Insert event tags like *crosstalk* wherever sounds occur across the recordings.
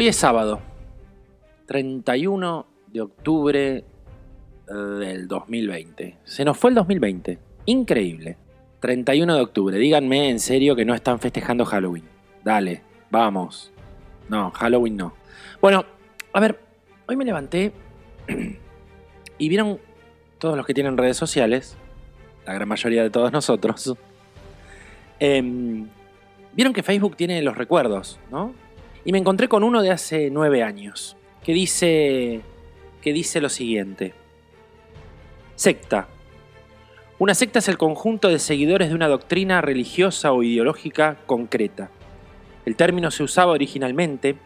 Hoy es sábado, 31 de octubre del 2020. Se nos fue el 2020. Increíble. 31 de octubre. Díganme en serio que no están festejando Halloween. Dale, vamos. No, Halloween no. Bueno, a ver, hoy me levanté *clears throat* y vieron todos los que tienen redes sociales, la gran mayoría de todos nosotros, *laughs* em, vieron que Facebook tiene los recuerdos, ¿no? Y me encontré con uno de hace nueve años, que dice, que dice lo siguiente. Secta. Una secta es el conjunto de seguidores de una doctrina religiosa o ideológica concreta. El término se usaba originalmente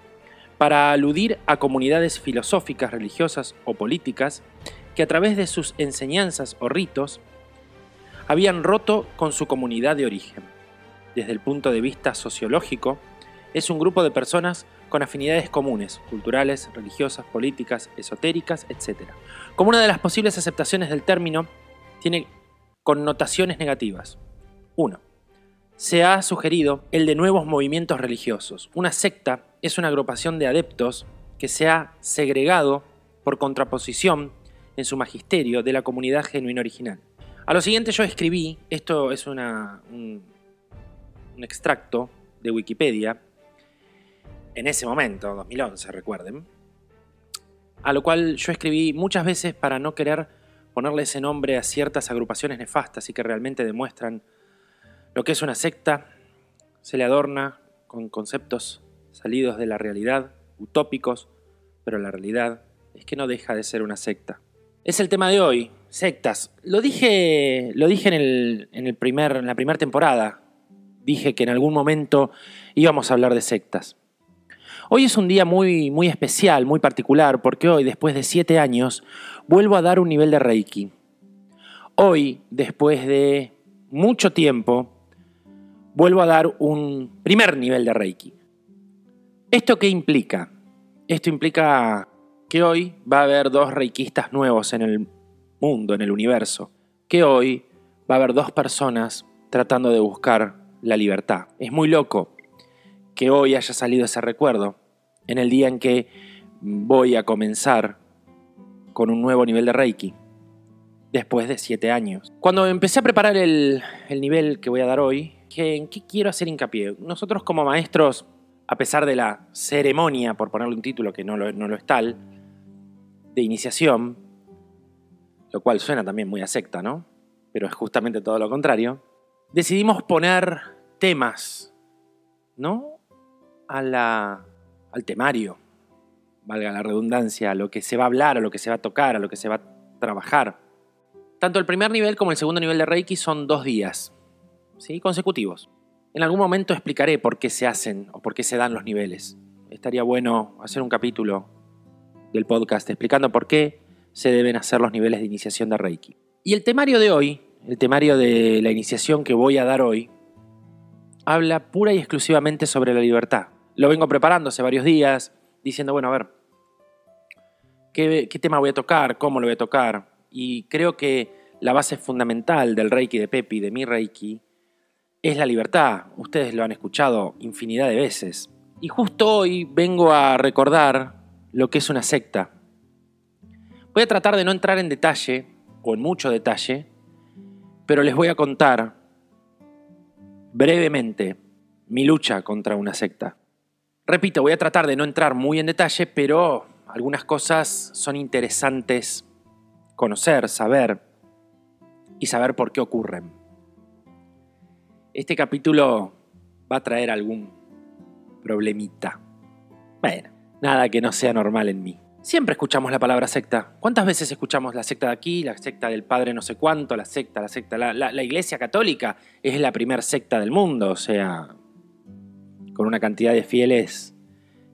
para aludir a comunidades filosóficas, religiosas o políticas que a través de sus enseñanzas o ritos habían roto con su comunidad de origen. Desde el punto de vista sociológico, es un grupo de personas con afinidades comunes, culturales, religiosas, políticas, esotéricas, etc. Como una de las posibles aceptaciones del término, tiene connotaciones negativas. 1. Se ha sugerido el de nuevos movimientos religiosos. Una secta es una agrupación de adeptos que se ha segregado por contraposición en su magisterio de la comunidad genuina original. A lo siguiente yo escribí, esto es una, un, un extracto de Wikipedia, en ese momento, 2011, recuerden, a lo cual yo escribí muchas veces para no querer ponerle ese nombre a ciertas agrupaciones nefastas y que realmente demuestran lo que es una secta, se le adorna con conceptos salidos de la realidad, utópicos, pero la realidad es que no deja de ser una secta. Es el tema de hoy, sectas. Lo dije, lo dije en, el, en, el primer, en la primera temporada. Dije que en algún momento íbamos a hablar de sectas. Hoy es un día muy, muy especial, muy particular, porque hoy, después de siete años, vuelvo a dar un nivel de Reiki. Hoy, después de mucho tiempo, vuelvo a dar un primer nivel de Reiki. ¿Esto qué implica? Esto implica que hoy va a haber dos reikistas nuevos en el mundo, en el universo. Que hoy va a haber dos personas tratando de buscar la libertad. Es muy loco que hoy haya salido ese recuerdo, en el día en que voy a comenzar con un nuevo nivel de Reiki, después de siete años. Cuando empecé a preparar el, el nivel que voy a dar hoy, ¿en qué quiero hacer hincapié? Nosotros como maestros, a pesar de la ceremonia, por ponerle un título que no lo, no lo es tal, de iniciación, lo cual suena también muy a secta, ¿no? Pero es justamente todo lo contrario, decidimos poner temas, ¿no? A la, al temario, valga la redundancia, a lo que se va a hablar, a lo que se va a tocar, a lo que se va a trabajar. Tanto el primer nivel como el segundo nivel de Reiki son dos días, ¿sí? consecutivos. En algún momento explicaré por qué se hacen o por qué se dan los niveles. Estaría bueno hacer un capítulo del podcast explicando por qué se deben hacer los niveles de iniciación de Reiki. Y el temario de hoy, el temario de la iniciación que voy a dar hoy, habla pura y exclusivamente sobre la libertad. Lo vengo preparando hace varios días, diciendo, bueno, a ver, ¿qué, tema voy a tocar? ¿Cómo lo voy a tocar? Y creo que la base fundamental del Reiki de Pepi, de mi Reiki, es la libertad. Ustedes lo han escuchado infinidad de veces. Y justo hoy vengo a recordar lo que es una secta. Voy a tratar de no entrar en detalle, o en mucho detalle, pero les voy a contar brevemente mi lucha contra una secta. Repito, voy a tratar de no entrar muy en detalle, pero algunas cosas son interesantes conocer, saber y saber por qué ocurren. Este capítulo va a traer algún problemita. Bueno, nada que no sea normal en mí. Siempre escuchamos la palabra secta. ¿Cuántas veces escuchamos la secta de aquí, la secta del padre no sé cuánto, la secta, la secta? La, iglesia católica es la primer secta del mundo, o sea, con una cantidad de fieles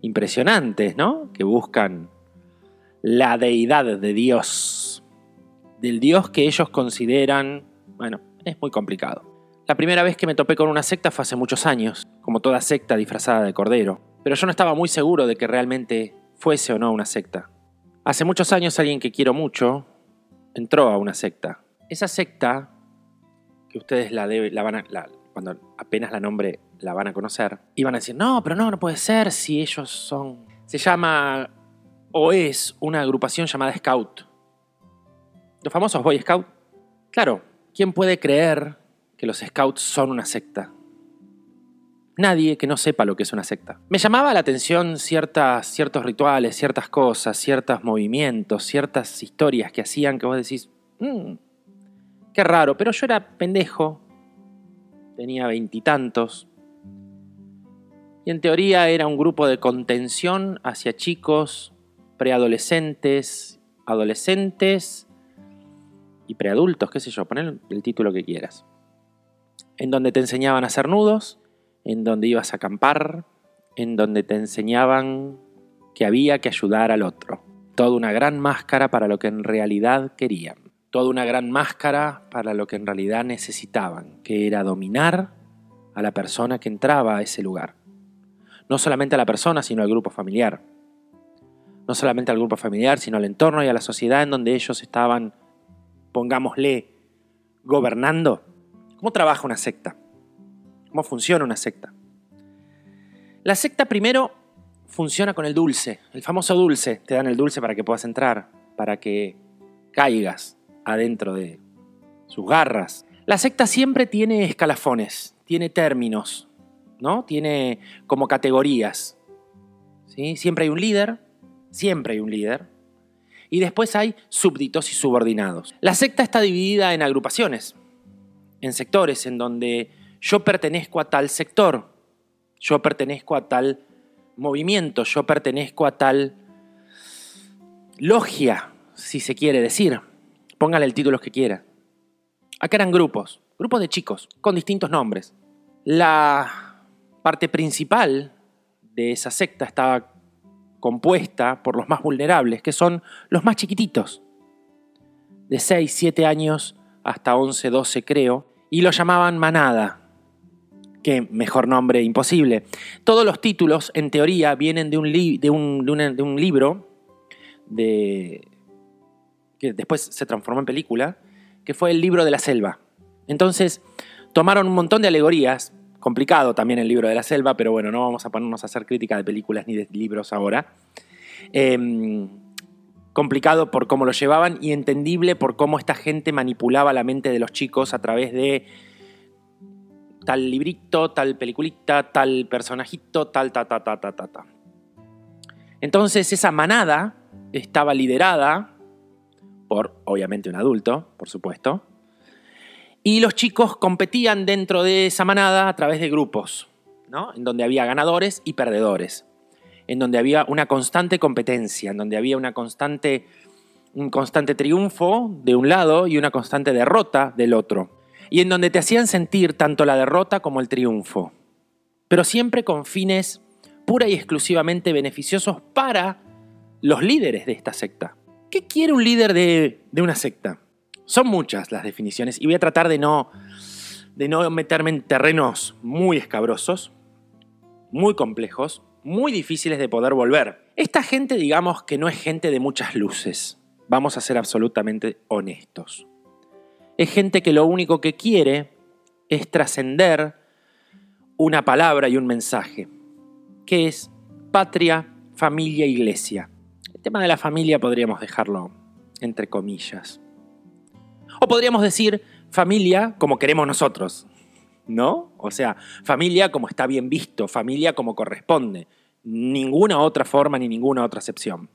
impresionantes, ¿no? Que buscan la deidad de Dios, del Dios que ellos consideran, bueno, es muy complicado. La primera vez que me topé con una secta fue hace muchos años, como toda secta disfrazada de cordero, pero yo no estaba muy seguro de que realmente fuese o no una secta. Hace muchos años alguien que quiero mucho entró a una secta. Esa secta, que ustedes la, debe, la van a, la, cuando apenas la nombre la van a conocer, iban a decir, no, pero no, no puede ser si ellos son Se llama o es una agrupación llamada Scout. Los famosos Boy Scout. Claro, ¿quién puede creer que los Scouts son una secta? Nadie que no sepa lo que es una secta. Me llamaba la atención ciertas, ciertos rituales, ciertas cosas, ciertos movimientos, ciertas historias que hacían que vos decís, "Mm, qué raro, pero yo era pendejo, tenía veintitantos, en teoría era un grupo de contención hacia chicos, preadolescentes, adolescentes y preadultos, qué sé yo, poner el título que quieras. En donde te enseñaban a hacer nudos, en donde ibas a acampar, en donde te enseñaban que había que ayudar al otro. Toda una gran máscara para lo que en realidad querían. Toda una gran máscara para lo que en realidad necesitaban, que era dominar a la persona que entraba a ese lugar. No solamente a la persona, sino al grupo familiar. No solamente al grupo familiar, sino al entorno y a la sociedad en donde ellos estaban, pongámosle, gobernando. ¿Cómo trabaja una secta? ¿Cómo funciona una secta? La secta primero funciona con el dulce, el famoso dulce. Te dan el dulce para que puedas entrar, para que caigas adentro de sus garras. La secta siempre tiene escalafones, tiene términos, ¿no? Tiene como categorías. ¿sí? Siempre hay un líder, siempre hay un líder. Y después hay súbditos y subordinados. La secta está dividida en agrupaciones, en sectores, en donde yo pertenezco a tal sector, yo pertenezco a tal movimiento, yo pertenezco a tal logia, si se quiere decir. Póngale el título que quiera. Acá eran grupos, grupos de chicos, con distintos nombres. La parte principal de esa secta estaba compuesta por los más vulnerables, que son los más chiquititos, de 6, 7 años hasta 11, 12 creo, y lo llamaban manada. Qué mejor nombre imposible. Todos los títulos, en teoría, vienen de un, libro que después se transformó en película, que fue el libro de la selva. Entonces, tomaron un montón de alegorías, complicado también el libro de la selva, pero bueno, no vamos a ponernos a hacer crítica de películas ni de libros ahora. Em, complicado por cómo lo llevaban y entendible por cómo esta gente manipulaba la mente de los chicos a través de tal librito, tal peliculita, tal personajito, tal, ta, ta, ta, ta, ta, ta. Entonces esa manada estaba liderada por, obviamente, un adulto, por supuesto, y los chicos competían dentro de esa manada a través de grupos, ¿no? En donde había ganadores y perdedores, en donde había una constante competencia, en donde había una constante, un constante triunfo de un lado y una constante derrota del otro, y en donde te hacían sentir tanto la derrota como el triunfo, pero siempre con fines pura y exclusivamente beneficiosos para los líderes de esta secta. ¿Qué quiere un líder de, de una secta? Son muchas las definiciones y voy a tratar de no, de no meterme en terrenos muy escabrosos, muy complejos, muy difíciles de poder volver. Esta gente, digamos que no es gente de muchas luces. Vamos a ser absolutamente honestos. Es gente que lo único que quiere es trascender una palabra y un mensaje, que es patria, familia, iglesia. El tema de la familia podríamos dejarlo entre comillas. O podríamos decir familia como queremos nosotros, ¿no? O sea, familia como está bien visto, familia como corresponde. Ninguna otra forma ni ninguna otra acepción.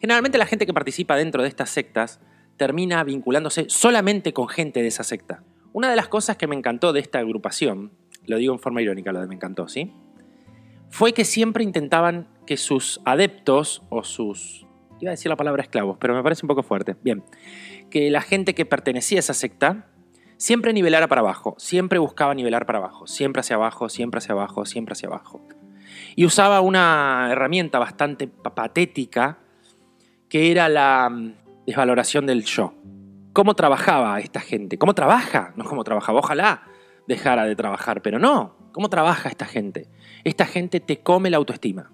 Generalmente la gente que participa dentro de estas sectas termina vinculándose solamente con gente de esa secta. Una de las cosas que me encantó de esta agrupación, lo digo en forma irónica lo de me encantó, ¿sí? Fue que siempre intentaban que sus adeptos o sus... Iba a decir la palabra esclavos, pero me parece un poco fuerte. Bien, que la gente que pertenecía a esa secta siempre nivelara para abajo, siempre buscaba nivelar para abajo, siempre hacia abajo, siempre hacia abajo, siempre hacia abajo. Y usaba una herramienta bastante patética que era la mm, desvaloración del yo. ¿Cómo trabajaba esta gente? ¿Cómo trabaja? No cómo trabajaba. Ojalá dejara de trabajar, pero no. ¿Cómo trabaja esta gente? Esta gente te come la autoestima.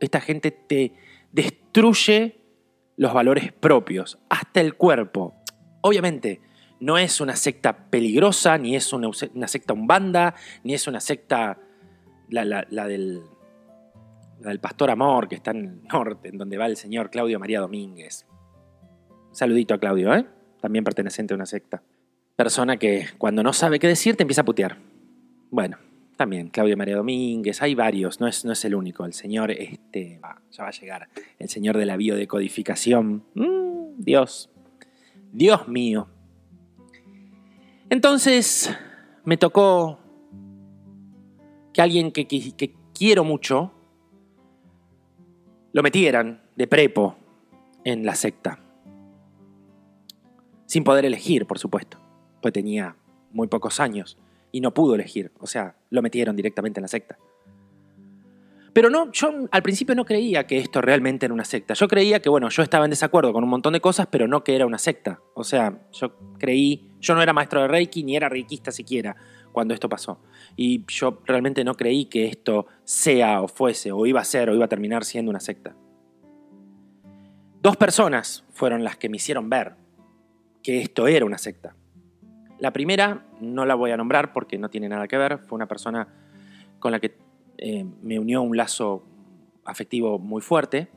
Esta gente te destruye los valores propios, hasta el cuerpo. Obviamente, no es una secta peligrosa, ni es una, una secta umbanda, ni es una secta la, del Pastor Amor, que está en el norte, en donde va el señor Claudio María Domínguez. saludito a Claudio, ¿eh? También perteneciente a una secta. Persona que cuando no sabe qué decir te empieza a putear. Bueno, también Claudio María Domínguez, hay varios, no es, no es el único. El señor, este, ya va a llegar, el señor de la biodecodificación. Mm, Dios, Dios mío. Entonces me tocó que alguien que, que quiero mucho lo metieran de prepo en la secta. Sin poder elegir, por supuesto, pues tenía muy pocos años y no pudo elegir, o sea, lo metieron directamente en la secta. Pero no, yo al principio no creía que esto realmente era una secta. Yo creía que, bueno, yo estaba en desacuerdo con un montón de cosas, pero no que era una secta. O sea, yo creí, yo no era maestro de Reiki ni era reikista siquiera cuando esto pasó. Y yo realmente no creí que esto sea o fuese, o iba a ser, o iba a terminar siendo una secta. Dos personas fueron las que me hicieron ver que esto era una secta. La primera no la voy a nombrar porque no tiene nada que ver, fue una persona con la que eh, me unió un lazo afectivo muy fuerte,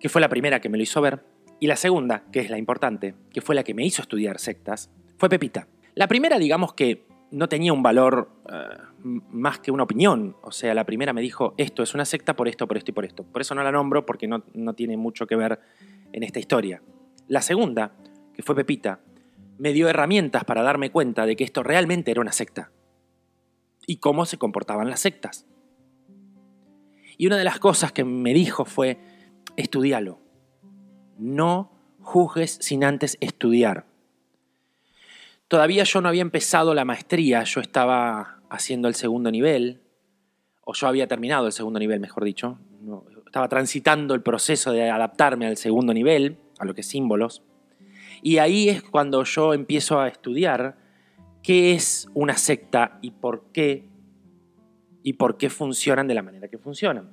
que fue la primera que me lo hizo ver, y la segunda, que es la importante, que fue la que me hizo estudiar sectas, fue Pepita. La primera, digamos que no tenía un valor eh, más que una opinión. O sea, la primera me dijo, esto es una secta por esto, por esto y por esto. Por eso no la nombro, porque no, no tiene mucho que ver en esta historia. La segunda, que fue Pepita, me dio herramientas para darme cuenta de que esto realmente era una secta. Y cómo se comportaban las sectas. Y una de las cosas que me dijo fue, estudialo. No juzgues sin antes estudiar. Todavía yo no había empezado la maestría, yo estaba haciendo el segundo nivel, o yo había terminado el segundo nivel, mejor dicho. estaba transitando el proceso de adaptarme al segundo nivel, a lo que es símbolos. Y ahí es cuando yo empiezo a estudiar qué es una secta y por qué y por qué funcionan de la manera que funcionan.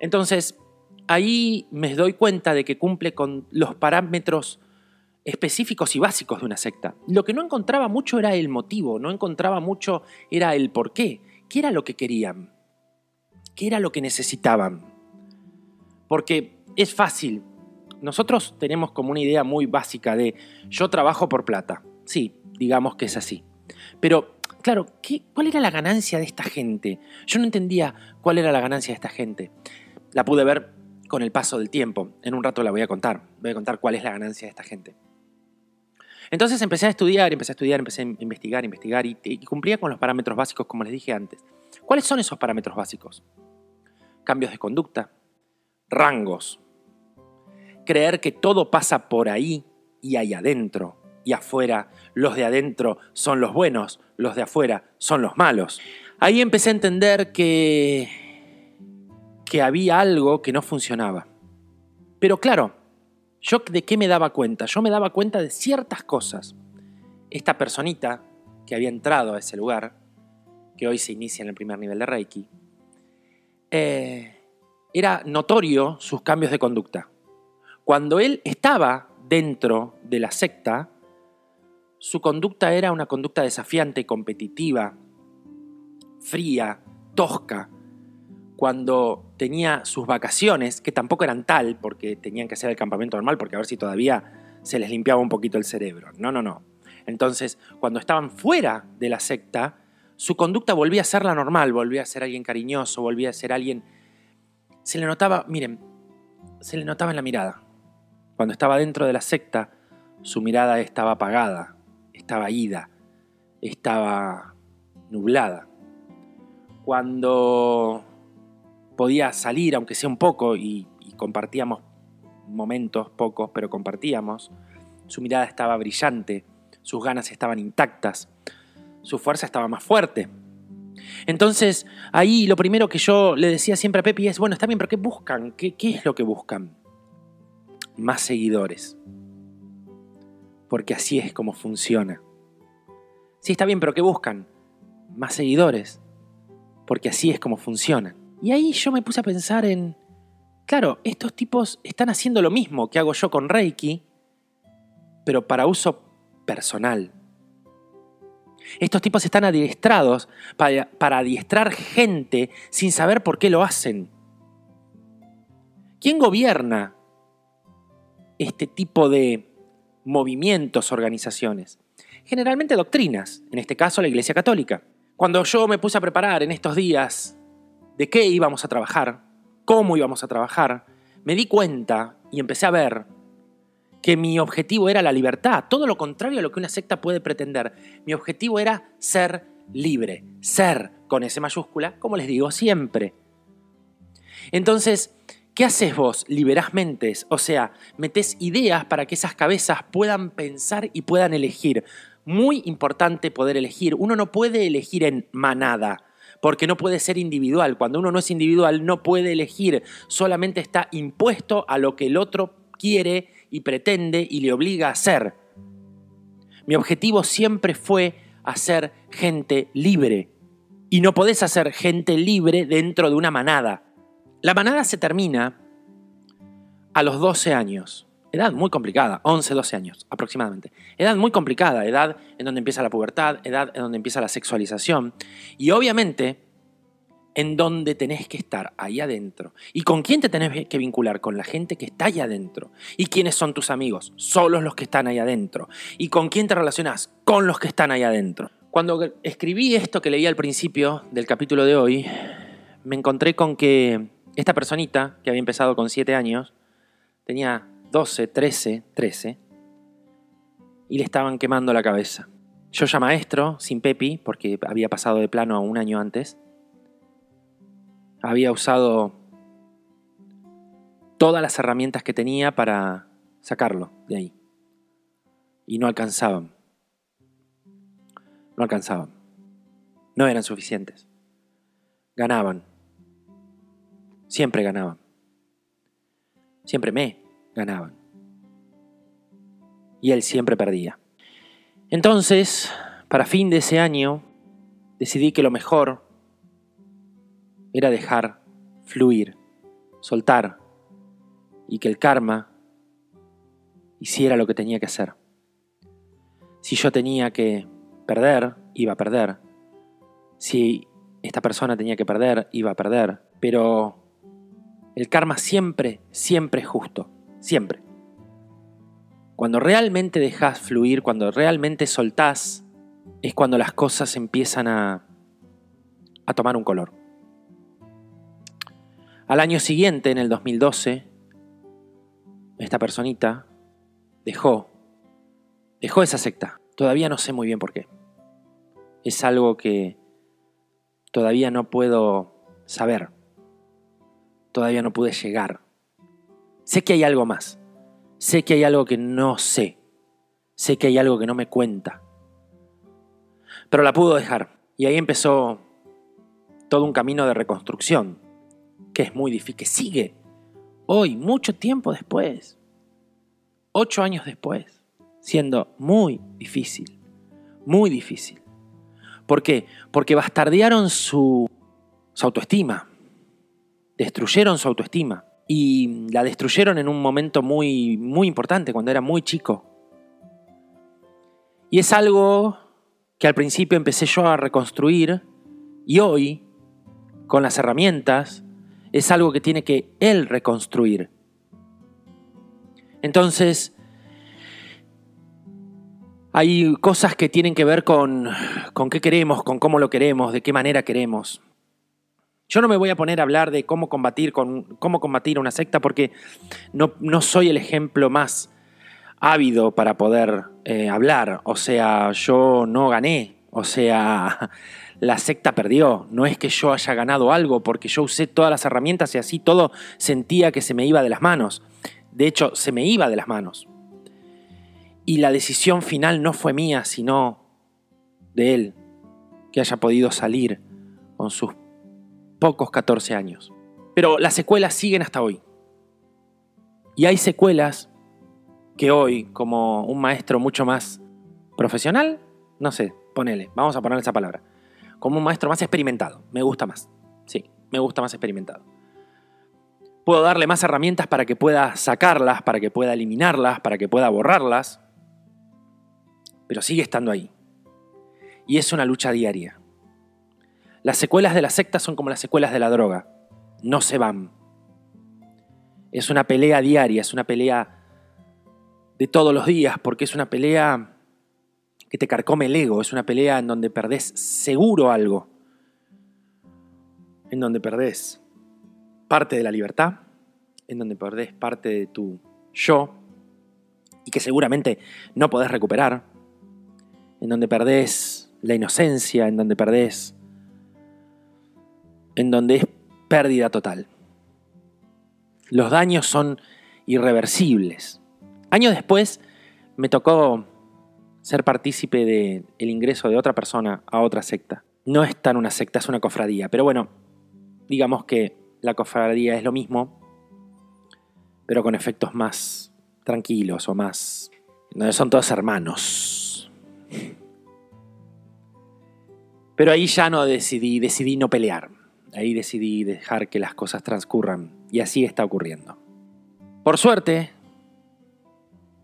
Entonces, ahí me doy cuenta de que cumple con los parámetros específicos y básicos de una secta. Lo que no encontraba mucho era el motivo, no encontraba mucho era el por qué. ¿Qué era lo que querían? ¿Qué era lo que necesitaban? Porque es fácil. Nosotros tenemos como una idea muy básica de yo trabajo por plata. Sí, digamos que es así. Pero, claro, ¿qué, ¿cuál era la ganancia de esta gente? Yo no entendía cuál era la ganancia de esta gente. La pude ver con el paso del tiempo. En un rato la voy a contar. Voy a contar cuál es la ganancia de esta gente. Entonces empecé a estudiar, empecé a estudiar, empecé a investigar, investigar y cumplía con los parámetros básicos como les dije antes. ¿Cuáles son esos parámetros básicos? Cambios de conducta, rangos, creer que todo pasa por ahí y ahí adentro y afuera, los de adentro son los buenos, los de afuera son los malos. Ahí empecé a entender que, que había algo que no funcionaba. Pero claro, ¿Yo de qué me daba cuenta? Yo me daba cuenta de ciertas cosas. Esta personita que había entrado a ese lugar, que hoy se inicia en el primer nivel de Reiki, eh, era notorio sus cambios de conducta. Cuando él estaba dentro de la secta, su conducta era una conducta desafiante, competitiva, fría, tosca, cuando tenía sus vacaciones, que tampoco eran tal, porque tenían que hacer el campamento normal, porque a ver si todavía se les limpiaba un poquito el cerebro. No, no, no. Entonces, cuando estaban fuera de la secta, su conducta volvía a ser la normal, volvía a ser alguien cariñoso, volvía a ser alguien... Se le notaba, miren, se le notaba en la mirada. Cuando estaba dentro de la secta, su mirada estaba apagada, estaba ida, estaba nublada. Cuando podía salir, aunque sea un poco, y, compartíamos momentos pocos, pero compartíamos. Su mirada estaba brillante, sus ganas estaban intactas, su fuerza estaba más fuerte. Entonces, ahí lo primero que yo le decía siempre a Pepi es, bueno, está bien, pero ¿qué buscan? ¿Qué, qué es lo que buscan? Más seguidores. Porque así es como funciona. Sí, está bien, pero ¿qué buscan? Más seguidores. Porque así es como funciona. Y ahí yo me puse a pensar en, claro, estos tipos están haciendo lo mismo que hago yo con Reiki, pero para uso personal. Estos tipos están adiestrados para, para adiestrar gente sin saber por qué lo hacen. ¿Quién gobierna este tipo de movimientos, organizaciones? Generalmente doctrinas, en este caso la Iglesia Católica. Cuando yo me puse a preparar en estos días de qué íbamos a trabajar, cómo íbamos a trabajar, me di cuenta y empecé a ver que mi objetivo era la libertad, todo lo contrario a lo que una secta puede pretender. Mi objetivo era ser libre, ser con S mayúscula, como les digo siempre. Entonces, ¿qué haces vos? Liberás mentes, o sea, metes ideas para que esas cabezas puedan pensar y puedan elegir. Muy importante poder elegir. Uno no puede elegir en manada porque no puede ser individual. Cuando uno no es individual no puede elegir, solamente está impuesto a lo que el otro quiere y pretende y le obliga a hacer. Mi objetivo siempre fue hacer gente libre. Y no podés hacer gente libre dentro de una manada. La manada se termina a los 12 años. Edad muy complicada, 11, 12 años aproximadamente. Edad muy complicada, edad en donde empieza la pubertad, edad en donde empieza la sexualización. Y obviamente en donde tenés que estar, ahí adentro. ¿Y con quién te tenés que vincular? Con la gente que está ahí adentro. ¿Y quiénes son tus amigos? Solo los que están ahí adentro. ¿Y con quién te relacionás? Con los que están ahí adentro. Cuando escribí esto que leí al principio del capítulo de hoy, me encontré con que esta personita, que había empezado con 7 años, tenía 12, 13, 13, y le estaban quemando la cabeza. Yo ya maestro, sin Pepi, porque había pasado de plano un año antes, había usado todas las herramientas que tenía para sacarlo de ahí. Y no alcanzaban. No alcanzaban. No eran suficientes. Ganaban. Siempre ganaban. Siempre me ganaban. Y él siempre perdía. Entonces, para fin de ese año, decidí que lo mejor era dejar fluir, soltar y que el karma hiciera lo que tenía que hacer. Si yo tenía que perder, iba a perder. Si esta persona tenía que perder, iba a perder. Pero el karma siempre, siempre es justo. Siempre. Cuando realmente dejas fluir, cuando realmente soltás, es cuando las cosas empiezan a, a tomar un color. Al año siguiente, en el 2012, esta personita dejó, dejó esa secta. Todavía no sé muy bien por qué. Es algo que todavía no puedo saber. Todavía no pude llegar. Sé que hay algo más. Sé que hay algo que no sé. Sé que hay algo que no me cuenta. Pero la pudo dejar. Y ahí empezó todo un camino de reconstrucción que es muy difícil, que sigue hoy, mucho tiempo después, ocho años después, siendo muy difícil, muy difícil. ¿Por qué? Porque bastardearon su, su autoestima, destruyeron su autoestima y la destruyeron en un momento muy, muy importante, cuando era muy chico. Y es algo que al principio empecé yo a reconstruir y hoy, con las herramientas, es algo que tiene que Él reconstruir. Entonces, hay cosas que tienen que ver con, con qué queremos, con cómo lo queremos, de qué manera queremos. Yo no me voy a poner a hablar de cómo combatir, con, cómo combatir una secta porque no, no soy el ejemplo más ávido para poder eh, hablar. O sea, yo no gané. O sea, *laughs* la secta perdió. No es que yo haya ganado algo, porque yo usé todas las herramientas y así todo sentía que se me iba de las manos. De hecho, se me iba de las manos. Y la decisión final no fue mía, sino de él, que haya podido salir con sus pocos 14 años. Pero las secuelas siguen hasta hoy. Y hay secuelas que hoy, como un maestro mucho más profesional, no sé, ponele, vamos a poner esa palabra como un maestro más experimentado. Me gusta más. Sí, me gusta más experimentado. Puedo darle más herramientas para que pueda sacarlas, para que pueda eliminarlas, para que pueda borrarlas, pero sigue estando ahí. Y es una lucha diaria. Las secuelas de la secta son como las secuelas de la droga. No se van. Es una pelea diaria, es una pelea de todos los días, porque es una pelea que te carcome el ego, es una pelea en donde perdés seguro algo, en donde perdés parte de la libertad, en donde perdés parte de tu yo, y que seguramente no podés recuperar, en donde perdés la inocencia, en donde perdés, en donde es pérdida total. Los daños son irreversibles. Años después me tocó ser partícipe del ingreso de otra persona a otra secta. No es tan una secta, es una cofradía. Pero bueno, digamos que la cofradía es lo mismo, pero con efectos más tranquilos o más... donde son todos hermanos. Pero ahí ya no decidí, decidí no pelear. Ahí decidí dejar que las cosas transcurran. Y así está ocurriendo. Por suerte,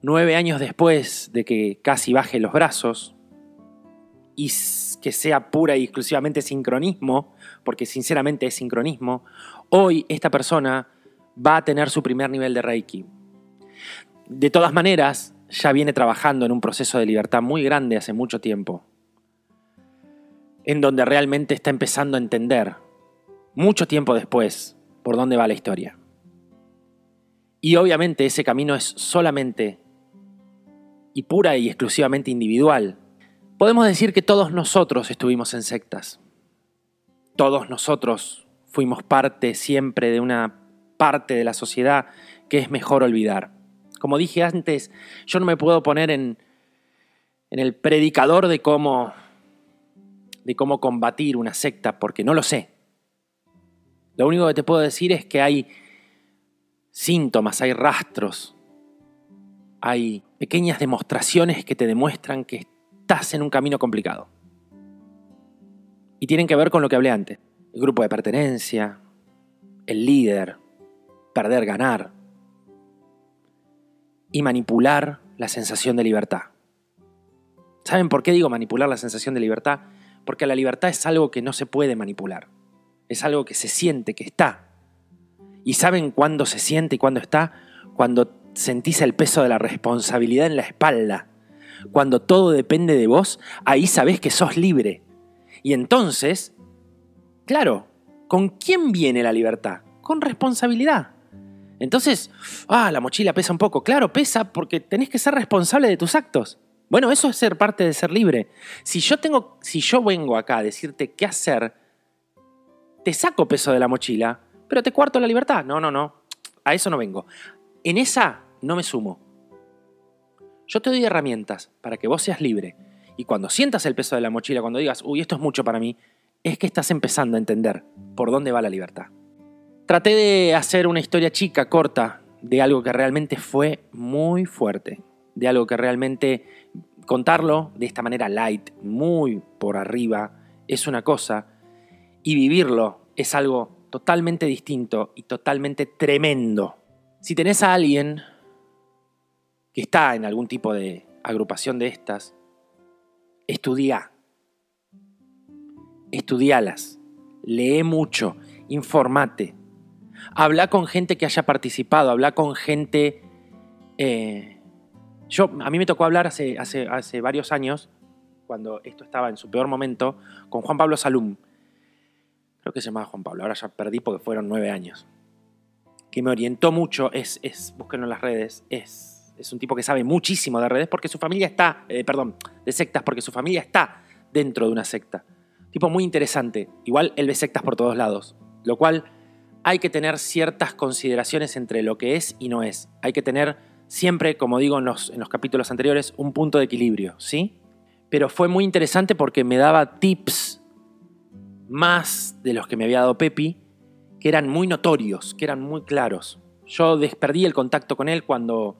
nueve años después de que casi baje los brazos, y que sea pura y exclusivamente sincronismo, porque sinceramente es sincronismo, hoy esta persona va a tener su primer nivel de Reiki. De todas maneras, ya viene trabajando en un proceso de libertad muy grande hace mucho tiempo, en donde realmente está empezando a entender, mucho tiempo después, por dónde va la historia. Y obviamente ese camino es solamente y pura y exclusivamente individual. Podemos decir que todos nosotros estuvimos en sectas. Todos nosotros fuimos parte siempre de una parte de la sociedad que es mejor olvidar. Como dije antes, yo no me puedo poner en, en el predicador de cómo, de cómo combatir una secta, porque no lo sé. Lo único que te puedo decir es que hay síntomas, hay rastros, hay pequeñas demostraciones que te demuestran que estás en un camino complicado. Y tienen que ver con lo que hablé antes. El grupo de pertenencia, el líder, perder, ganar. Y manipular la sensación de libertad. ¿Saben por qué digo manipular la sensación de libertad? Porque la libertad es algo que no se puede manipular. Es algo que se siente, que está. ¿Y saben cuándo se siente y cuándo está? Cuando sentís el peso de la responsabilidad en la espalda. Cuando todo depende de vos, ahí sabés que sos libre. Y entonces, claro, ¿con quién viene la libertad? Con responsabilidad. Entonces, ah, la mochila pesa un poco. Claro, pesa porque tenés que ser responsable de tus actos. Bueno, eso es ser parte de ser libre. Si yo tengo, si yo vengo acá a decirte qué hacer, te saco peso de la mochila, pero te cuarto la libertad. No, no, no. A eso no vengo. En esa no me sumo. Yo te doy herramientas para que vos seas libre. Y cuando sientas el peso de la mochila, cuando digas, uy, esto es mucho para mí, es que estás empezando a entender por dónde va la libertad. Traté de hacer una historia chica, corta, de algo que realmente fue muy fuerte, de algo que realmente contarlo de esta manera light, muy por arriba, es una cosa, y vivirlo es algo totalmente distinto y totalmente tremendo. Si tenés a alguien que está en algún tipo de agrupación de estas, estudia. Estudialas. Lee mucho. Informate habla con gente que haya participado, habla con gente... Eh, yo, a mí me tocó hablar hace, hace, hace varios años, cuando esto estaba en su peor momento, con Juan Pablo Salum. Creo que se llamaba Juan Pablo, ahora ya perdí porque fueron nueve años. Que me orientó mucho, es, es búsquenlo en las redes, es, es un tipo que sabe muchísimo de redes porque su familia está, eh, perdón, de sectas, porque su familia está dentro de una secta. Tipo muy interesante. Igual él ve sectas por todos lados, lo cual hay que tener ciertas consideraciones entre lo que es y no es. Hay que tener siempre, como digo en los, en los capítulos anteriores, un punto de equilibrio, ¿sí? Pero fue muy interesante porque me daba tips más de los que me había dado Pepi, que eran muy notorios, que eran muy claros. Yo desperdí el contacto con él cuando,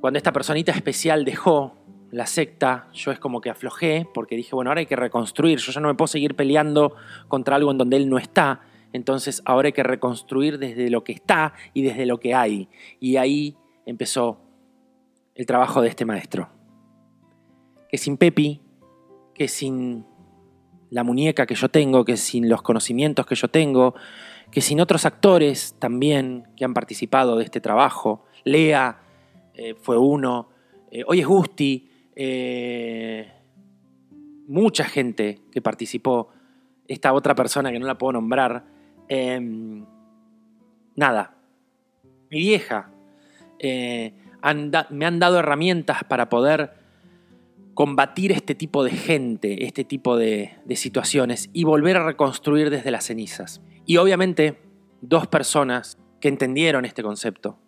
cuando esta personita especial dejó la secta, yo es como que aflojé porque dije, bueno, ahora hay que reconstruir, yo ya no me puedo seguir peleando contra algo en donde él no está, entonces ahora hay que reconstruir desde lo que está y desde lo que hay. Y ahí empezó el trabajo de este maestro. Que sin Pepi, que sin la muñeca que yo tengo, que sin los conocimientos que yo tengo, que sin otros actores también que han participado de este trabajo, Lea eh, fue uno, eh, hoy es Gusti, eh, mucha gente que participó, esta otra persona que no la puedo nombrar, em, nada, mi vieja, me han dado herramientas para poder combatir este tipo de gente, este tipo de, situaciones y volver a reconstruir desde las cenizas. Y obviamente dos personas que entendieron este concepto.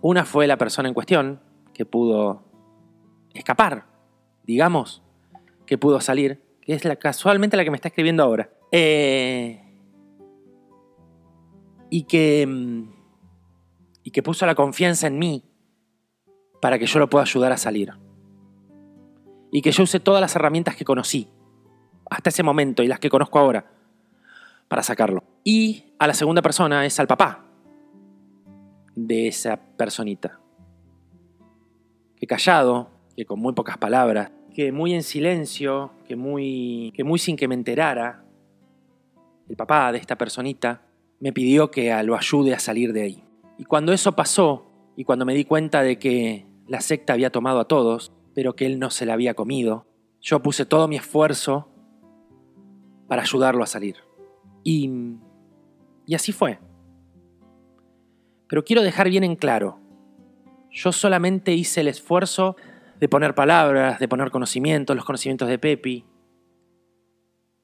Una fue la persona en cuestión, que pudo escapar, digamos, que pudo salir, que es la, casualmente la que me está escribiendo ahora. Eh, y, que, mm, y que puso la confianza en mí para que yo lo pueda ayudar a salir. Y que yo use todas las herramientas que conocí hasta ese momento y las que conozco ahora para sacarlo. Y a la segunda persona es al papá de esa personita. Que callado, que con muy pocas palabras, que muy en silencio, que muy, que muy sin que me enterara, el papá de esta personita me pidió que lo ayude a salir de ahí. Y cuando eso pasó, y cuando me di cuenta de que la secta había tomado a todos, pero que él no se la había comido, yo puse todo mi esfuerzo para ayudarlo a salir. Y, y así fue. Pero quiero dejar bien en claro, yo solamente hice el esfuerzo de poner palabras, de poner conocimientos, los conocimientos de Pepi.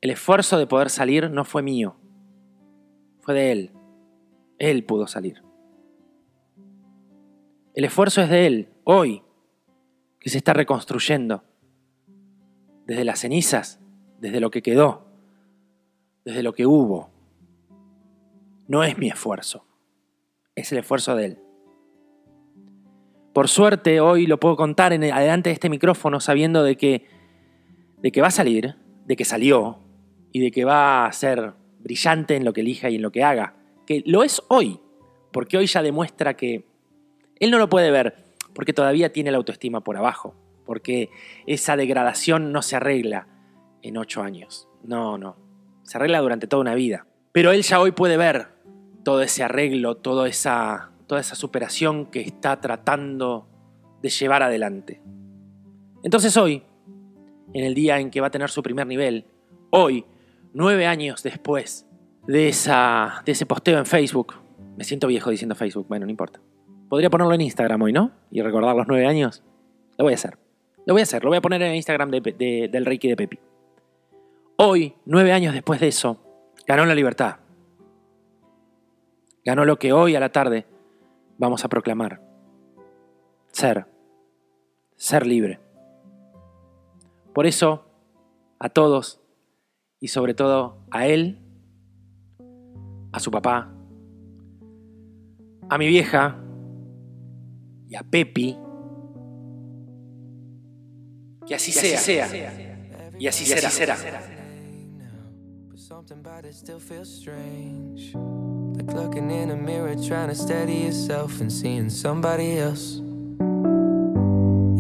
El esfuerzo de poder salir no fue mío, fue de él. Él pudo salir. El esfuerzo es de él, hoy, se está reconstruyendo, desde las cenizas, desde lo que quedó desde lo que hubo. No es mi esfuerzo, es el esfuerzo de Él. Por suerte hoy lo puedo contar en adelante de este micrófono sabiendo de que, de que va a salir, de que salió y de que va a ser brillante en lo que elija y en lo que haga. Que lo es hoy, porque hoy ya demuestra que Él no lo puede ver porque todavía tiene la autoestima por abajo, porque esa degradación no se arregla en ocho años. No, no, se arregla durante toda una vida. Pero él ya hoy puede ver todo ese arreglo, toda esa, toda esa superación que está tratando de llevar adelante. Entonces hoy, en el día en que va a tener su primer nivel, hoy, nueve años después de, esa, de ese posteo en Facebook, me siento viejo diciendo Facebook, bueno, no importa. Podría ponerlo en Instagram hoy, ¿no? Y recordar los nueve años. Lo voy a hacer. Lo voy a hacer, lo voy a poner en Instagram del Reiki de Pepi. Hoy, nueve años después de eso, ganó la libertad. Ganó lo que hoy a la tarde vamos a proclamar. Ser. Ser libre. Por eso, a todos, y sobre todo a él, a su papá, a mi vieja y a Pepi, que así, sea, y así, será. será. something, but it still feels strange. Like looking in a mirror, trying to steady yourself and seeing somebody else.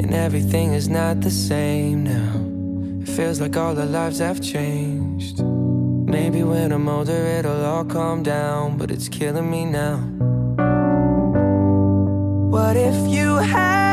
And everything is not the same now. It feels like all our lives have changed. Maybe when I'm older, it'll all calm down, but it's killing me now. What if you had